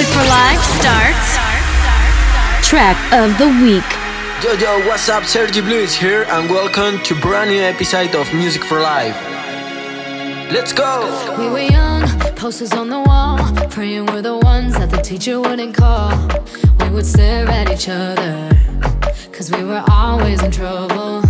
Music for Live starts. Track of the week. Yo yo, what's up? Sergi Blue is here, and welcome to brand new episode of Music for Life. Let's go! We were young, posters on the wall, praying we're the ones that the teacher wouldn't call. We would stare at each other, cause we were always in trouble.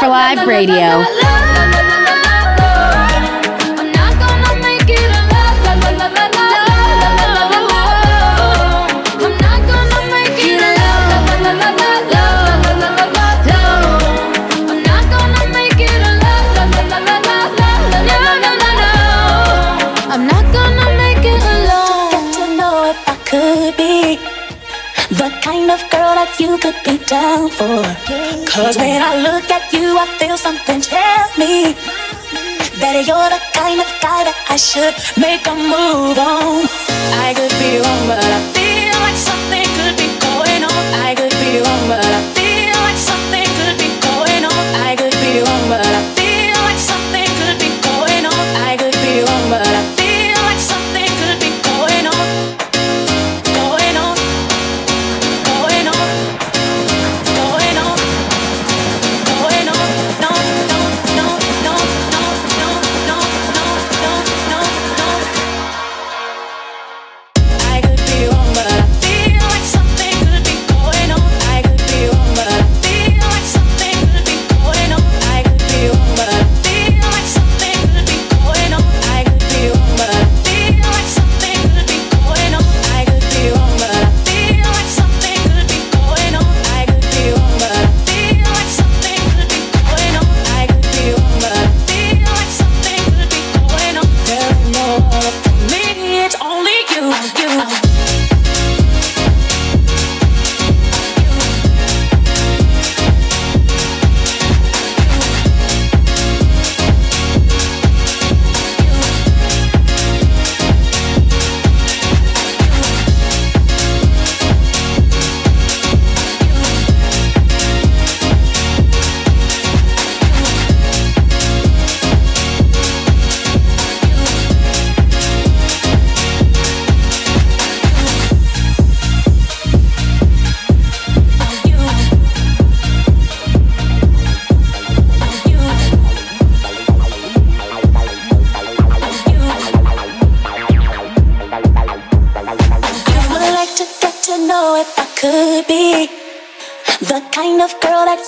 for Live Radio. The kind of girl that you could be down for. Cause when I look at you, I feel something tell me that you're the kind of guy that I should make a move on. I could be wrong, but I feel like something could be going on. I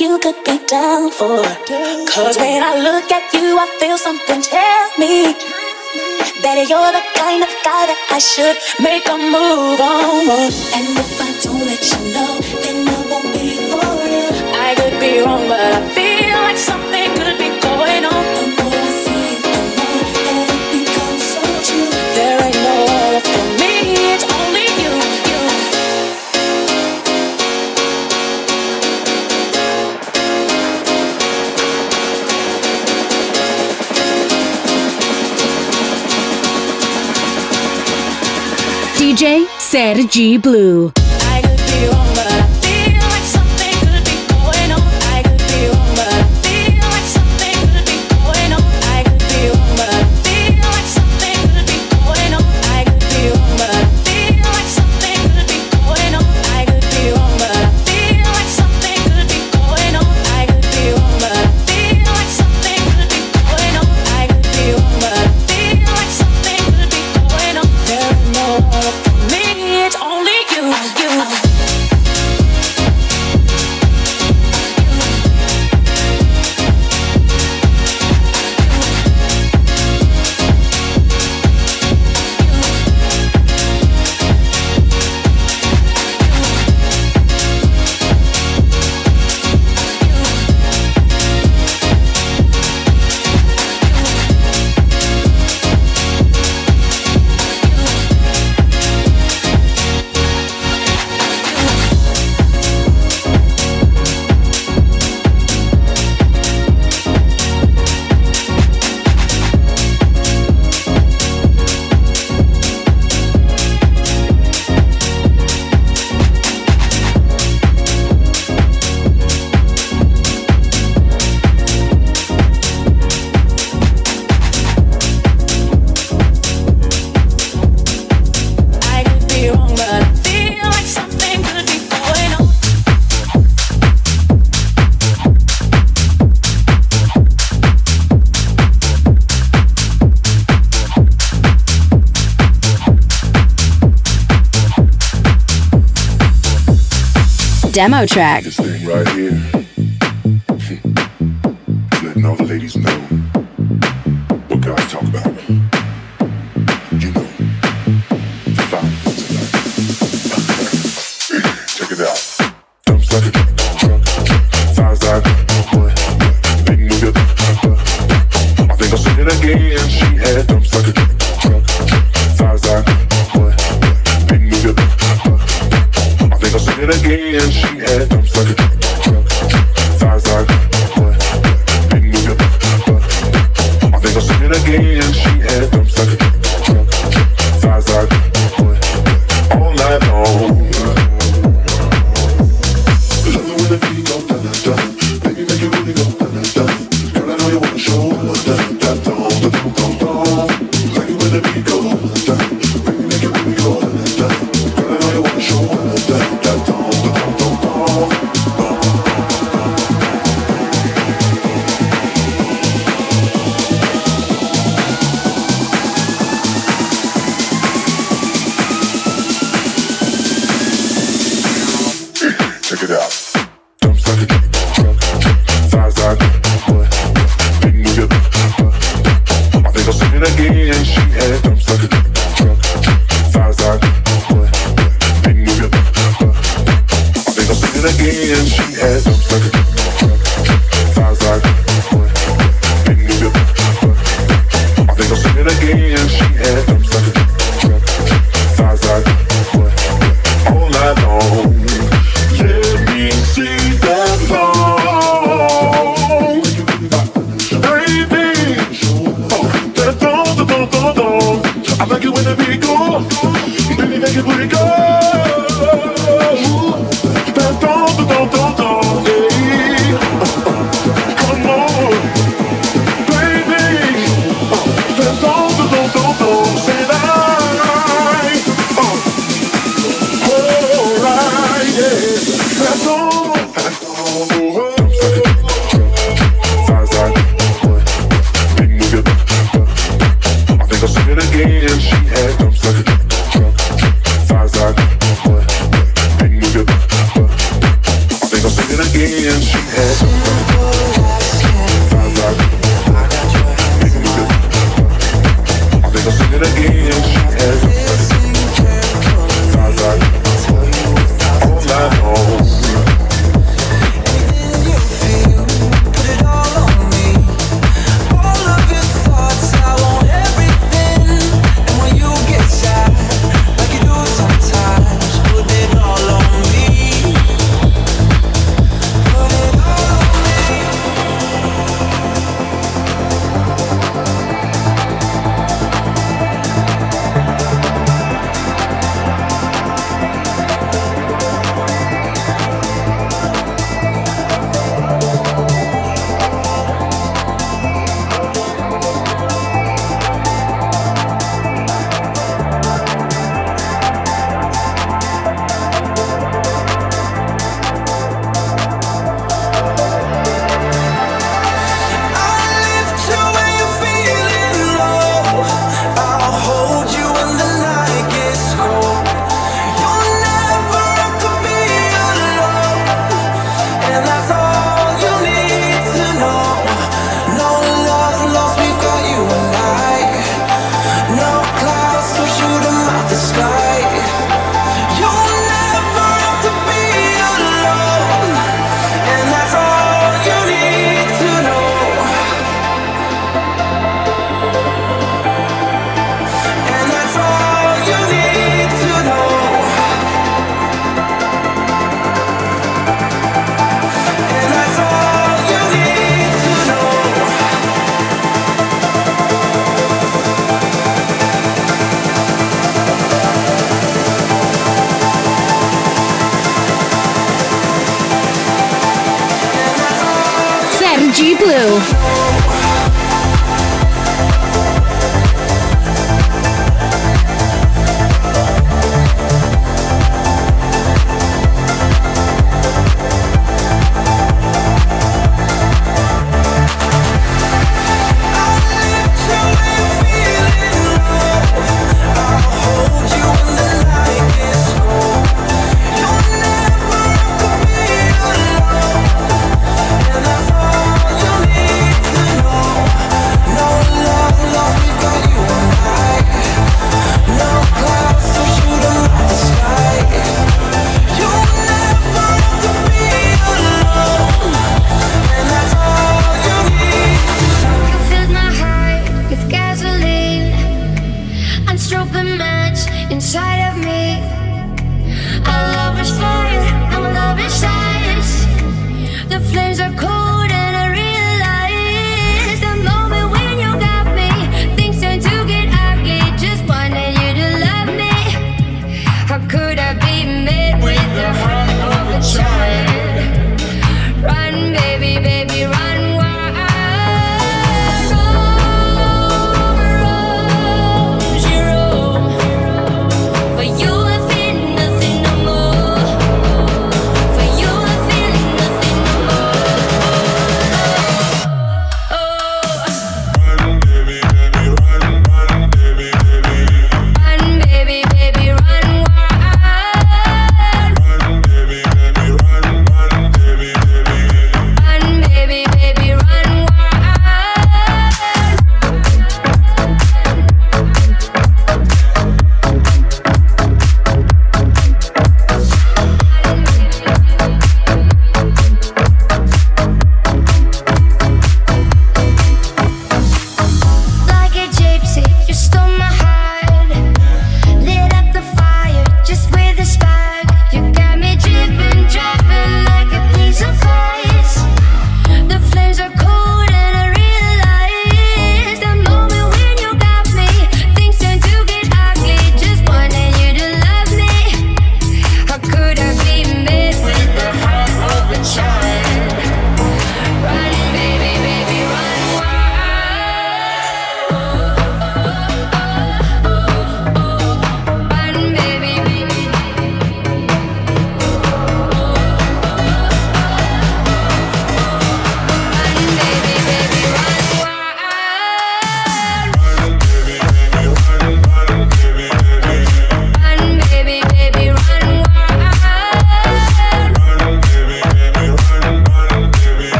you could be down for. Cause when I look at you, I feel something tell me that you're the kind of guy that I should make a move on. And if I don't let you know, then I won't be for real. I could be wrong, but I feel. DJ Sergi Blue. demo track.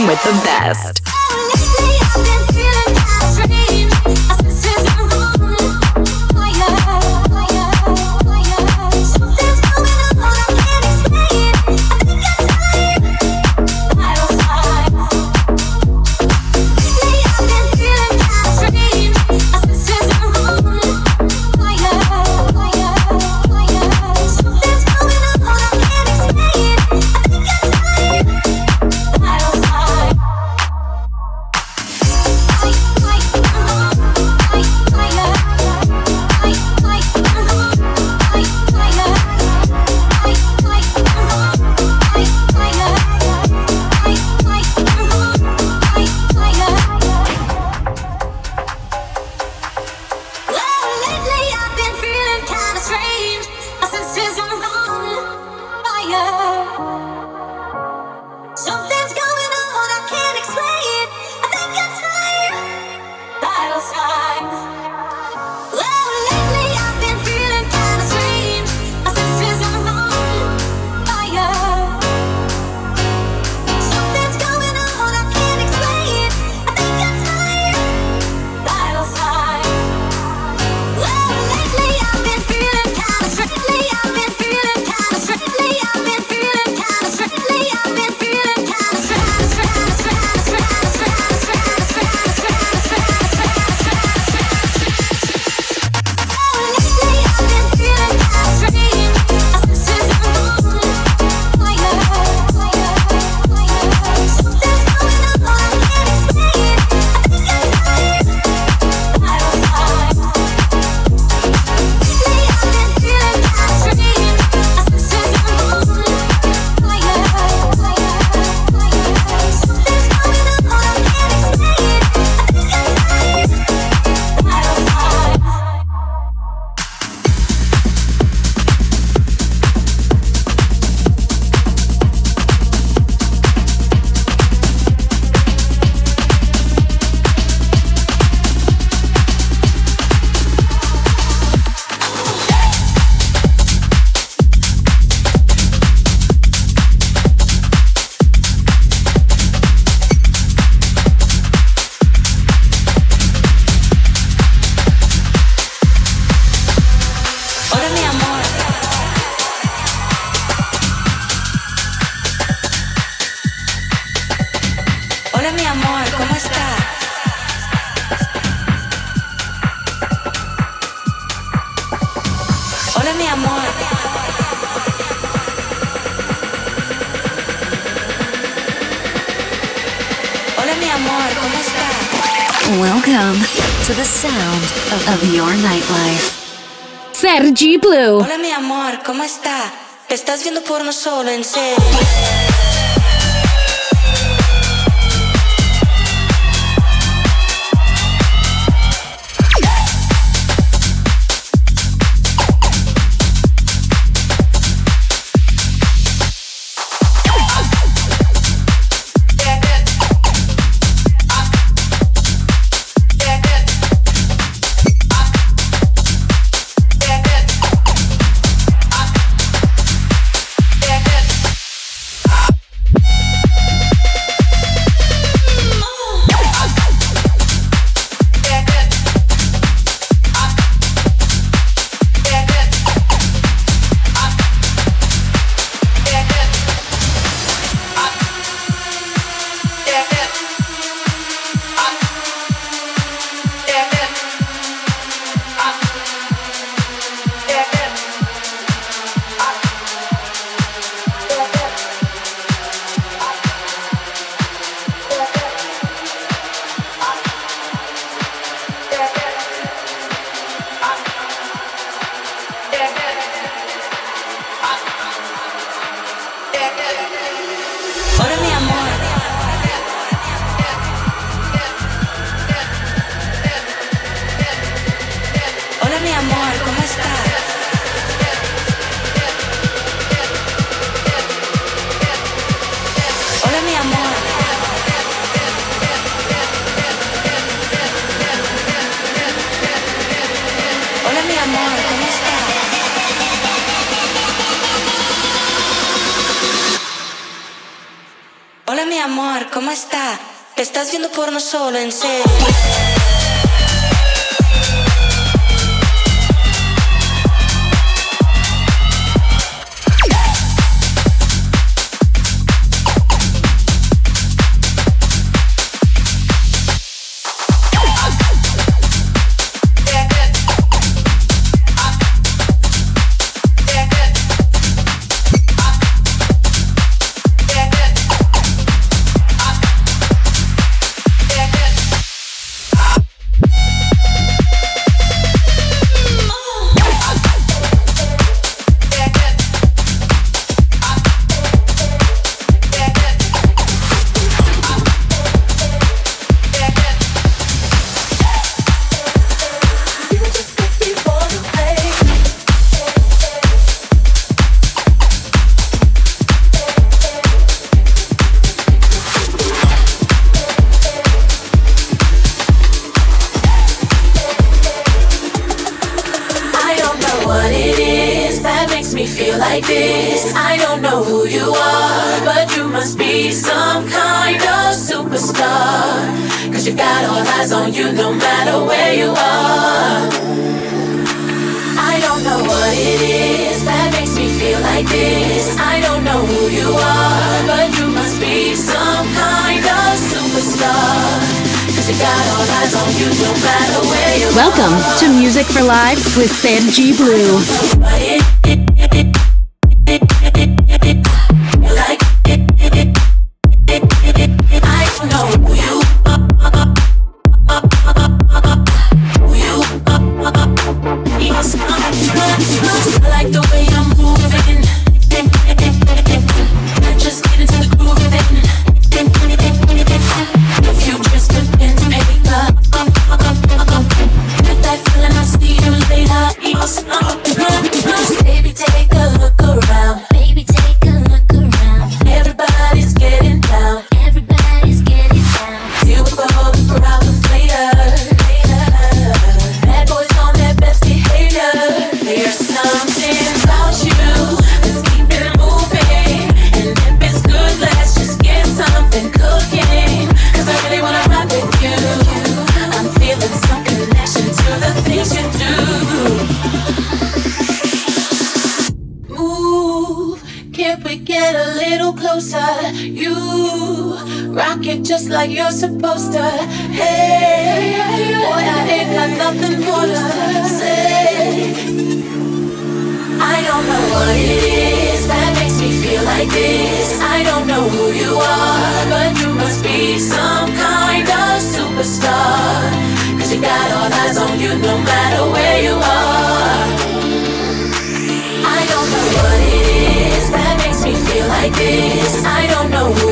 With the best. Your Nightlife. Sergi Blue. Hola mi amor, ¿cómo está? Te estás viendo porno solo, en serio. And say. like you're supposed to. Hey, boy, I ain't got nothing more to say. I don't know what it is that makes me feel like this. I don't know who you are, but you must be some kind of superstar. Cause you got all eyes on you no matter where you are. I don't know what it is that makes me feel like this. I don't know who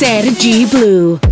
Sergi Blue.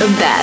Rocking with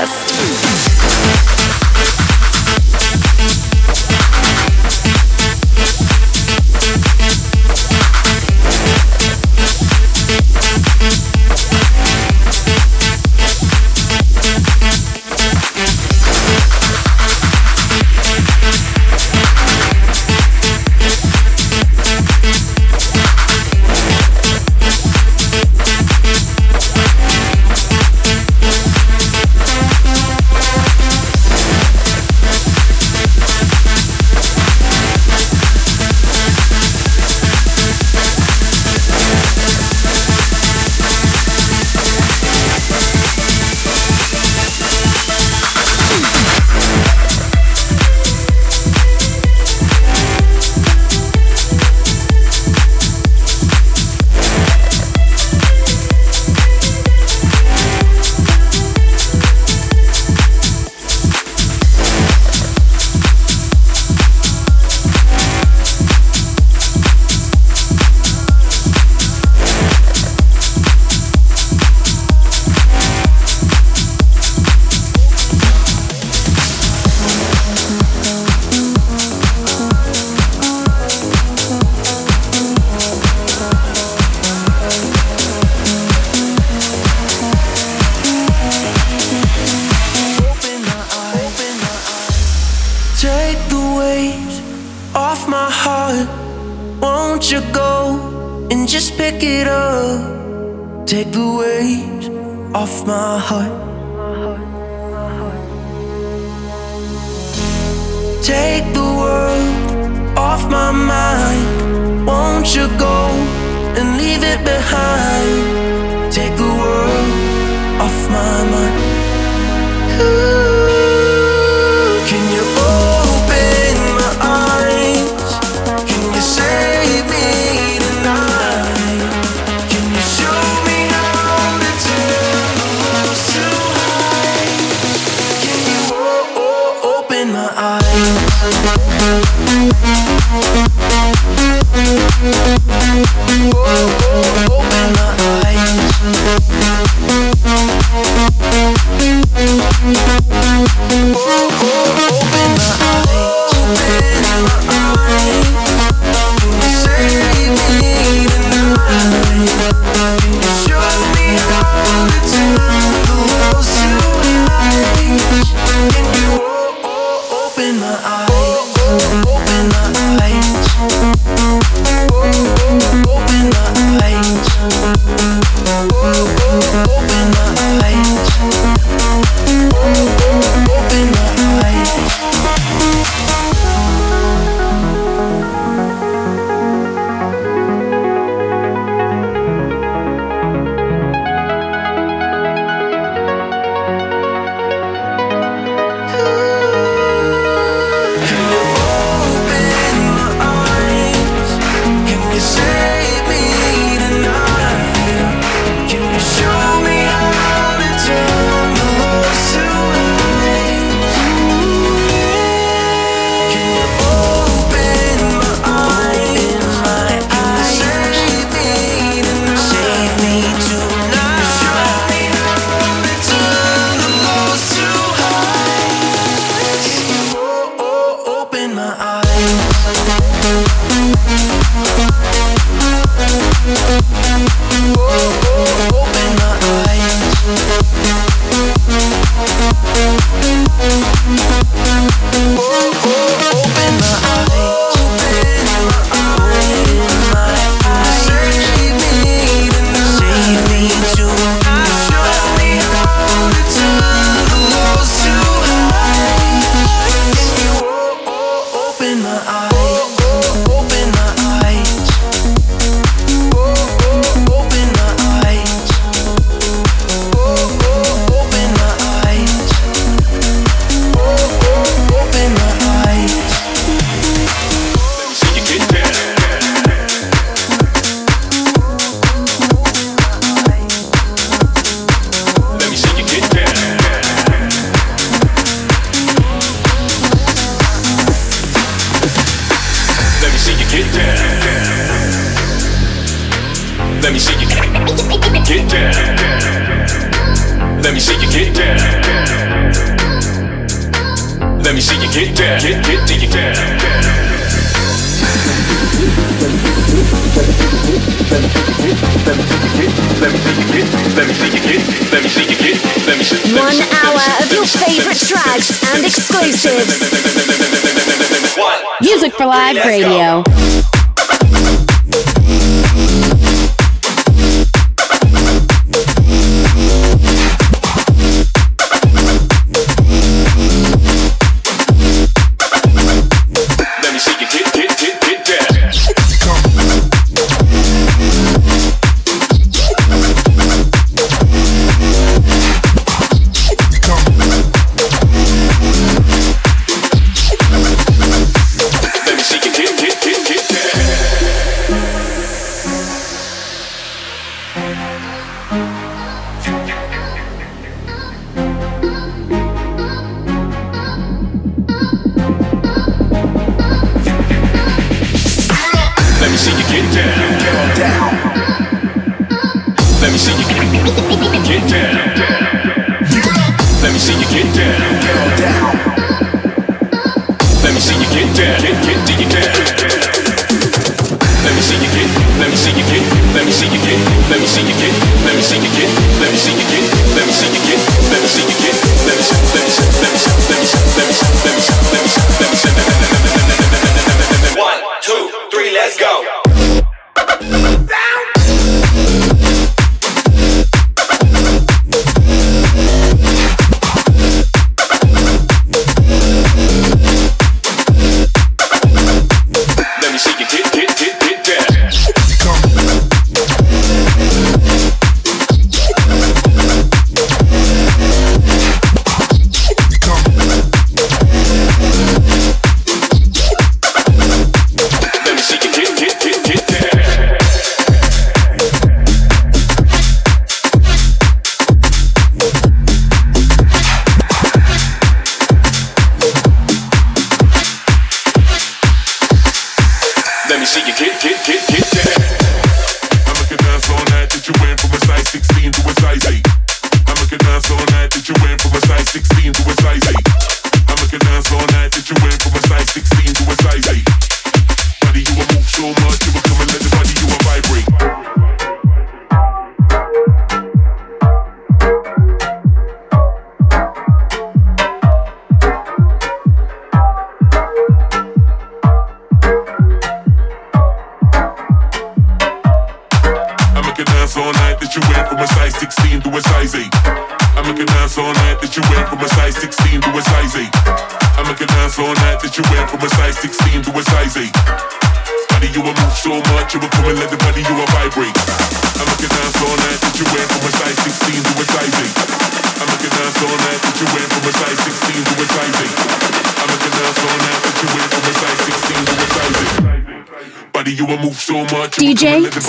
16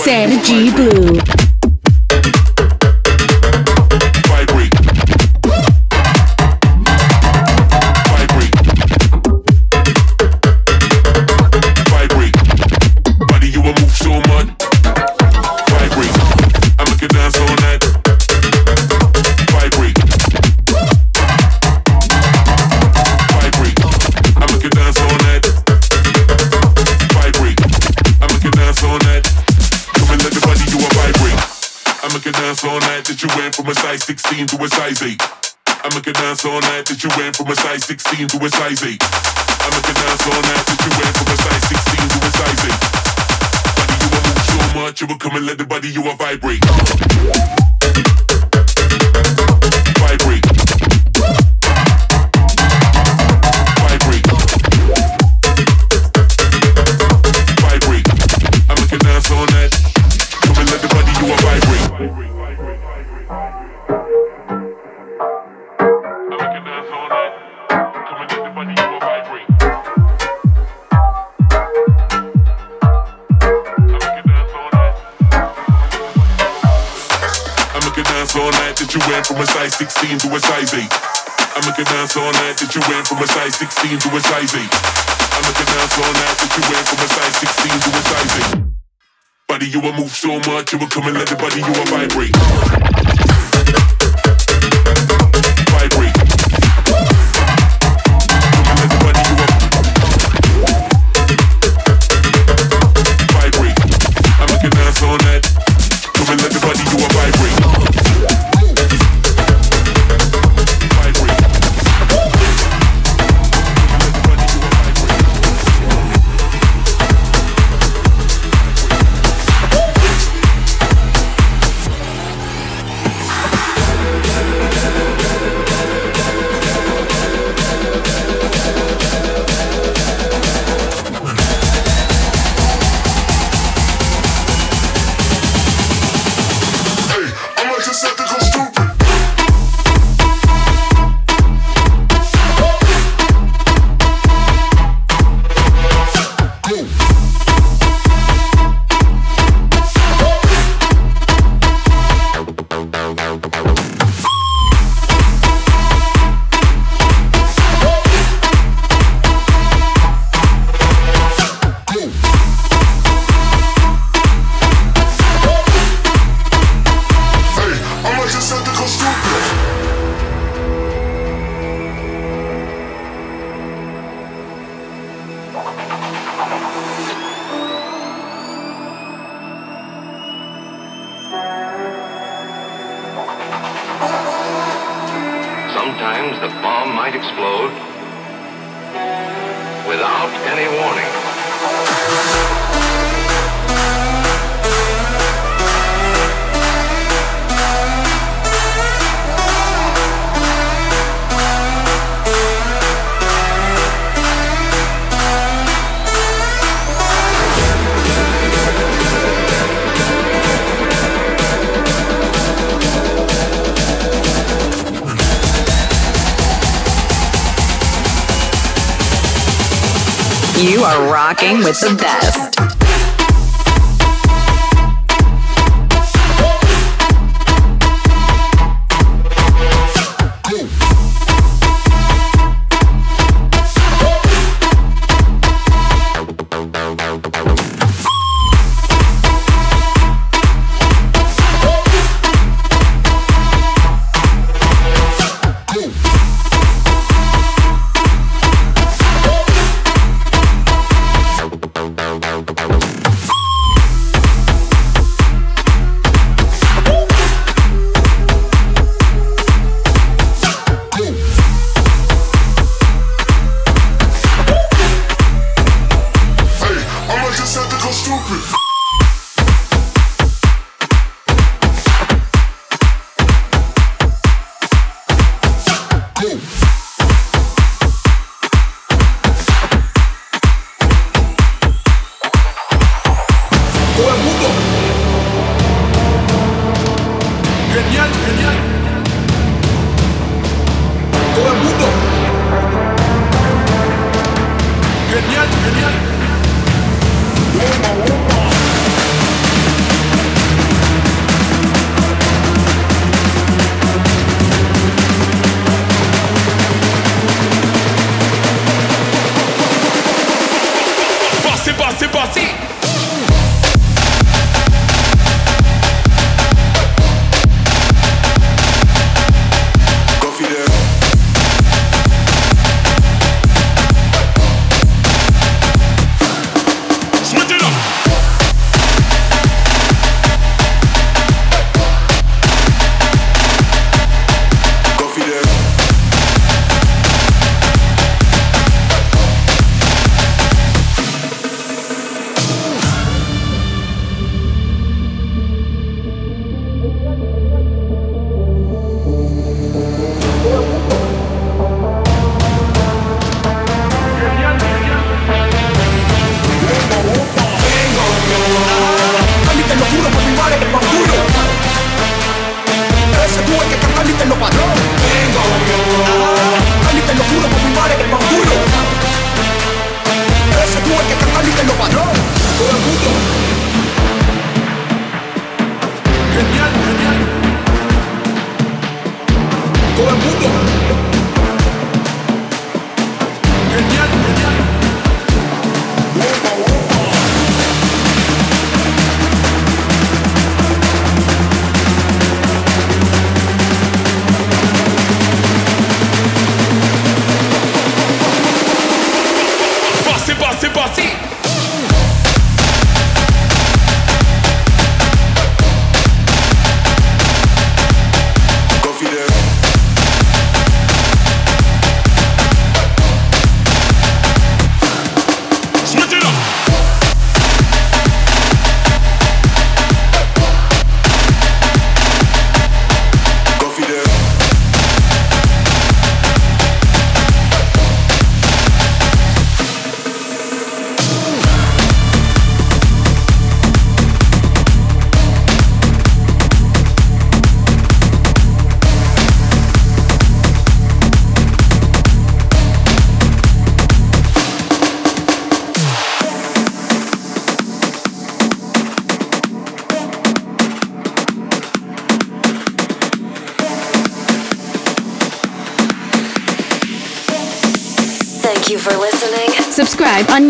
Sergi Blue. Size 16 to 16 to a size 8. I'm looking down so nice that you went from a size 16 to a size 8. Body, you will move so much, you will come and let the body you will vibrate. Are rocking with the best.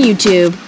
YouTube.